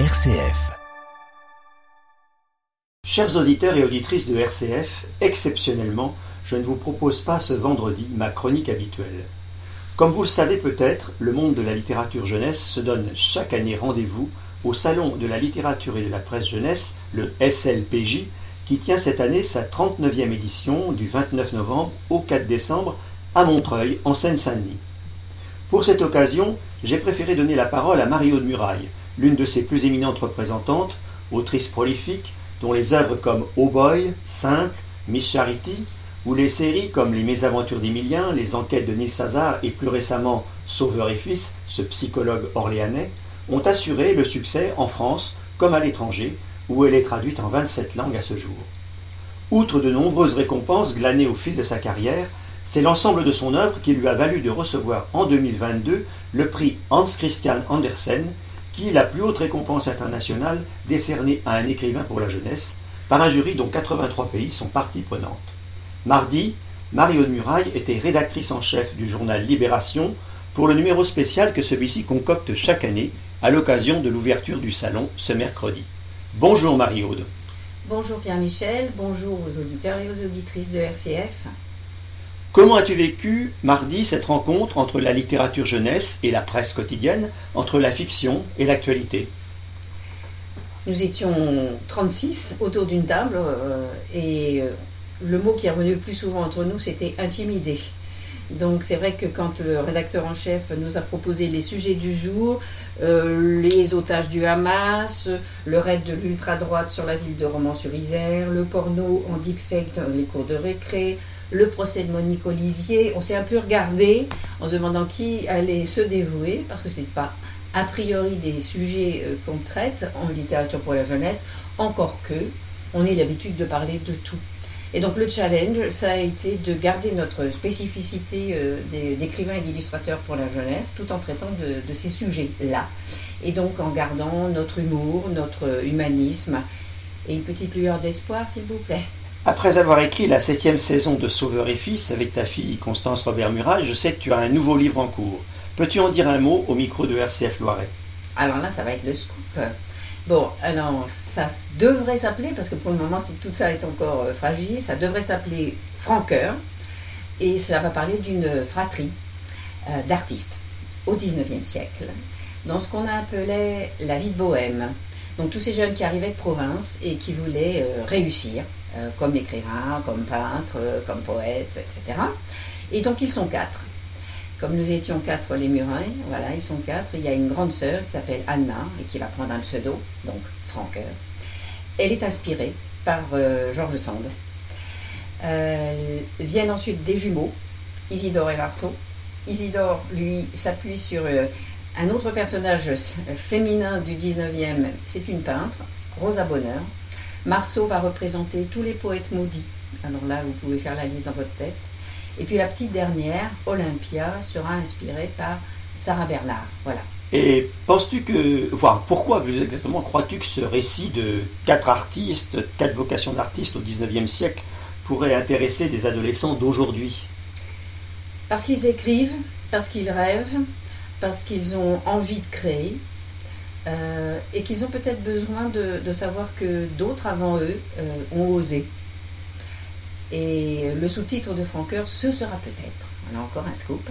RCF. Chers auditeurs et auditrices de RCF, exceptionnellement, je ne vous propose pas ce vendredi ma chronique habituelle. Comme vous le savez peut-être, le monde de la littérature jeunesse se donne chaque année rendez-vous au Salon de la littérature et de la presse jeunesse, le SLPJ, qui tient cette année sa 39e édition du 29 novembre au 4 décembre à Montreuil, en Seine-Saint-Denis. Pour cette occasion, j'ai préféré donner la parole à Marie-Aude Muraille, l'une de ses plus éminentes représentantes, autrice prolifique, dont les œuvres comme Oh Boy, Simple, Miss Charity, ou les séries comme Les Mésaventures d'Emilien, Les Enquêtes de Nils Sazar et plus récemment Sauveur et Fils, ce psychologue orléanais, ont assuré le succès en France comme à l'étranger, où elle est traduite en 27 langues à ce jour. Outre de nombreuses récompenses glanées au fil de sa carrière, c'est l'ensemble de son œuvre qui lui a valu de recevoir en 2022 le prix Hans Christian Andersen, qui est la plus haute récompense internationale décernée à un écrivain pour la jeunesse, par un jury dont 83 pays sont partie prenante. Mardi, Mario de Muraille était rédactrice en chef du journal Libération pour le numéro spécial que celui-ci concocte chaque année à l'occasion de l'ouverture du salon ce mercredi. Bonjour Marie-Aude. Bonjour Pierre-Michel, bonjour aux auditeurs et aux auditrices de RCF. Comment as-tu vécu mardi cette rencontre entre la littérature jeunesse et la presse quotidienne, entre la fiction et l'actualité? Nous étions 36 autour d'une table euh, et euh, le mot qui est revenu le plus souvent entre nous, c'était intimidé. Donc c'est vrai que quand le rédacteur en chef nous a proposé les sujets du jour, euh, les otages du Hamas, le raid de l'ultra-droite sur la ville de Romans-sur-Isère, le porno en deepfake dans les cours de récré, le procès de Monique Olivier, on s'est un peu regardé en se demandant qui allait se dévouer, parce que ce n'est pas a priori des sujets euh, qu'on traite en littérature pour la jeunesse, encore que on ait l'habitude de parler de tout. Et donc le challenge, ça a été de garder notre spécificité euh, d'écrivain et d'illustrateur pour la jeunesse, tout en traitant de, ces sujets-là. Et donc en gardant notre humour, notre humanisme et une petite lueur d'espoir, s'il vous plaît. Après avoir écrit la septième saison de Sauveur et Fils avec ta fille Constance Robert Murat, je sais que tu as un nouveau livre en cours. Peux-tu en dire un mot au micro de RCF Loiret? Alors là, ça va être le scoop. Bon, alors ça devrait s'appeler, parce que pour le moment, si tout ça est encore euh, fragile, ça devrait s'appeler Franqueur, et ça va parler d'une fratrie euh, d'artistes au 19e siècle, dans ce qu'on appelait la vie de bohème. Donc tous ces jeunes qui arrivaient de province et qui voulaient euh, réussir, comme écrivain, comme peintre, comme poète, etc. Et donc ils sont quatre. Comme nous étions quatre les Murins, voilà, ils sont quatre. Il y a une grande sœur qui s'appelle Anna et qui va prendre un pseudo, donc Franqueur. Elle est inspirée par euh, Georges Sand. Euh, viennent ensuite des jumeaux, Isidore et Marceau. Isidore, lui, s'appuie sur euh, un autre personnage féminin du 19e, c'est une peintre, Rosa Bonheur. Marceau va représenter tous les poètes maudits. Alors là, vous pouvez faire la liste dans votre tête. Et puis la petite dernière, Olympia, sera inspirée par Sarah Bernard. Voilà. Et penses-tu que, enfin, pourquoi exactement crois-tu que ce récit de quatre artistes, quatre vocations d'artistes au XIXe siècle pourrait intéresser des adolescents d'aujourd'hui? Parce qu'ils écrivent, parce qu'ils rêvent, parce qu'ils ont envie de créer, euh, et qu'ils ont peut-être besoin de, savoir que d'autres avant eux euh, ont osé. Et le sous-titre de Franqueur, ce sera peut-être, on encore un scoop,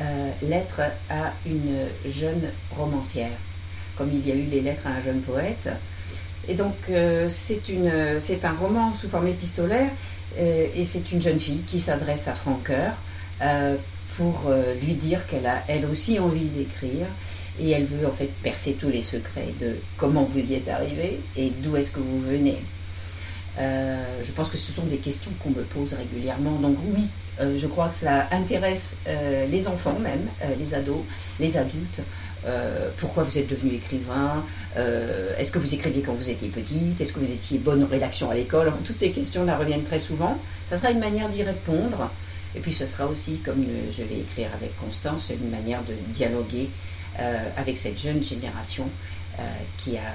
euh, Lettre à une jeune romancière, comme il y a eu les lettres à un jeune poète. Et donc euh, c'est un roman sous forme épistolaire, et c'est une jeune fille qui s'adresse à Franqueur pour lui dire qu'elle a elle aussi envie d'écrire, et elle veut en fait percer tous les secrets de comment vous y êtes arrivé et d'où est-ce que vous venez. Euh, je pense que ce sont des questions qu'on me pose régulièrement. Donc oui, euh, je crois que ça intéresse euh, les enfants même, les ados, les adultes. pourquoi vous êtes devenu écrivain Est-ce que vous écriviez quand vous étiez petite Est-ce que vous étiez bonne en rédaction à l'école Toutes ces questions-là reviennent très souvent. Ça sera une manière d'y répondre. Et puis ce sera aussi, comme je vais écrire avec Constance, une manière de dialoguer avec cette jeune génération qui a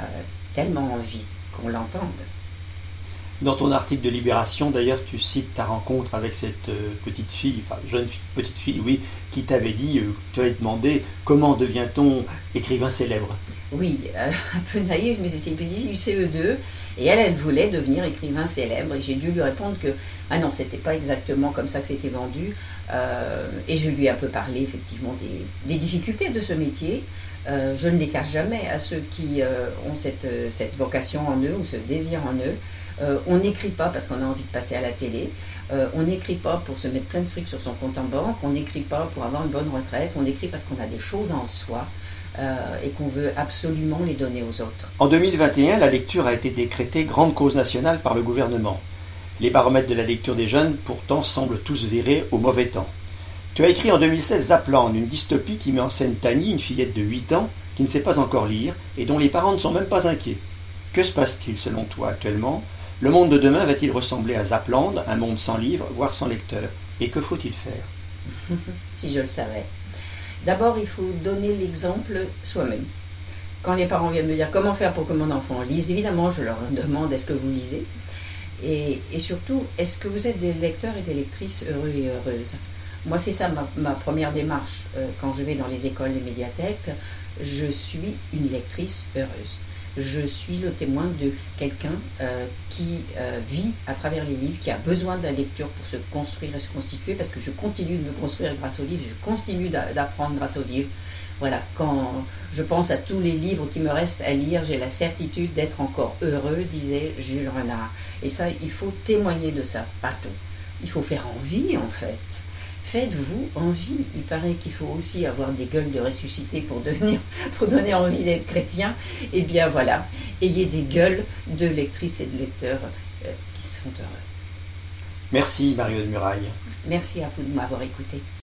tellement envie qu'on l'entende. Dans ton article de Libération, d'ailleurs, tu cites ta rencontre avec cette euh, petite fille, enfin jeune petite fille, oui, qui t'avait dit, euh, tu avais demandé comment devient-on écrivain célèbre Oui, un peu naïve, mais c'était plus difficile du CE2. Et elle, elle voulait devenir écrivain célèbre. Et j'ai dû lui répondre que, ah non, c'était pas exactement comme ça que c'était vendu. Euh, et je lui ai un peu parlé, effectivement, des, difficultés de ce métier. Euh, je ne les cache jamais à ceux qui euh, ont cette, vocation en eux ou ce désir en eux. On n'écrit pas parce qu'on a envie de passer à la télé. on n'écrit pas pour se mettre plein de fric sur son compte en banque. On n'écrit pas pour avoir une bonne retraite. On écrit parce qu'on a des choses en soi. et qu'on veut absolument les donner aux autres. En 2021, la lecture a été décrétée grande cause nationale par le gouvernement. Les baromètres de la lecture des jeunes, pourtant, semblent tous virer au mauvais temps. Tu as écrit en 2016 Zapland, une dystopie qui met en scène Tani, une fillette de 8 ans, qui ne sait pas encore lire et dont les parents ne sont même pas inquiets. Que se passe-t-il selon toi actuellement? Le monde de demain va-t-il ressembler à Zapland, un monde sans livre, voire sans lecteur Et que faut-il faire? Si je le savais. D'abord, il faut donner l'exemple soi-même. Quand les parents viennent me dire comment faire pour que mon enfant lise, évidemment, je leur demande est-ce que vous lisez? Et, surtout, est-ce que vous êtes des lecteurs et des lectrices heureux et heureuses? Moi, c'est ça ma, première démarche. Euh, quand je vais dans les écoles, les médiathèques, je suis une lectrice heureuse. Je suis le témoin de quelqu'un euh, qui euh, vit à travers les livres, qui a besoin de la lecture pour se construire et se constituer, parce que je continue de me construire grâce aux livres, je continue d'apprendre grâce aux livres. Voilà, quand je pense à tous les livres qui me restent à lire, j'ai la certitude d'être encore heureux, disait Jules Renard. Et ça, il faut témoigner de ça, pas tout. Il faut faire envie, en fait. Faites-vous envie. Il paraît qu'il faut aussi avoir des gueules de ressuscité pour devenir, pour donner envie d'être chrétien. Eh bien voilà, ayez des gueules de lectrices et de lecteurs euh, qui sont heureux. Merci Mario de Muraille. Merci à vous de m'avoir écouté.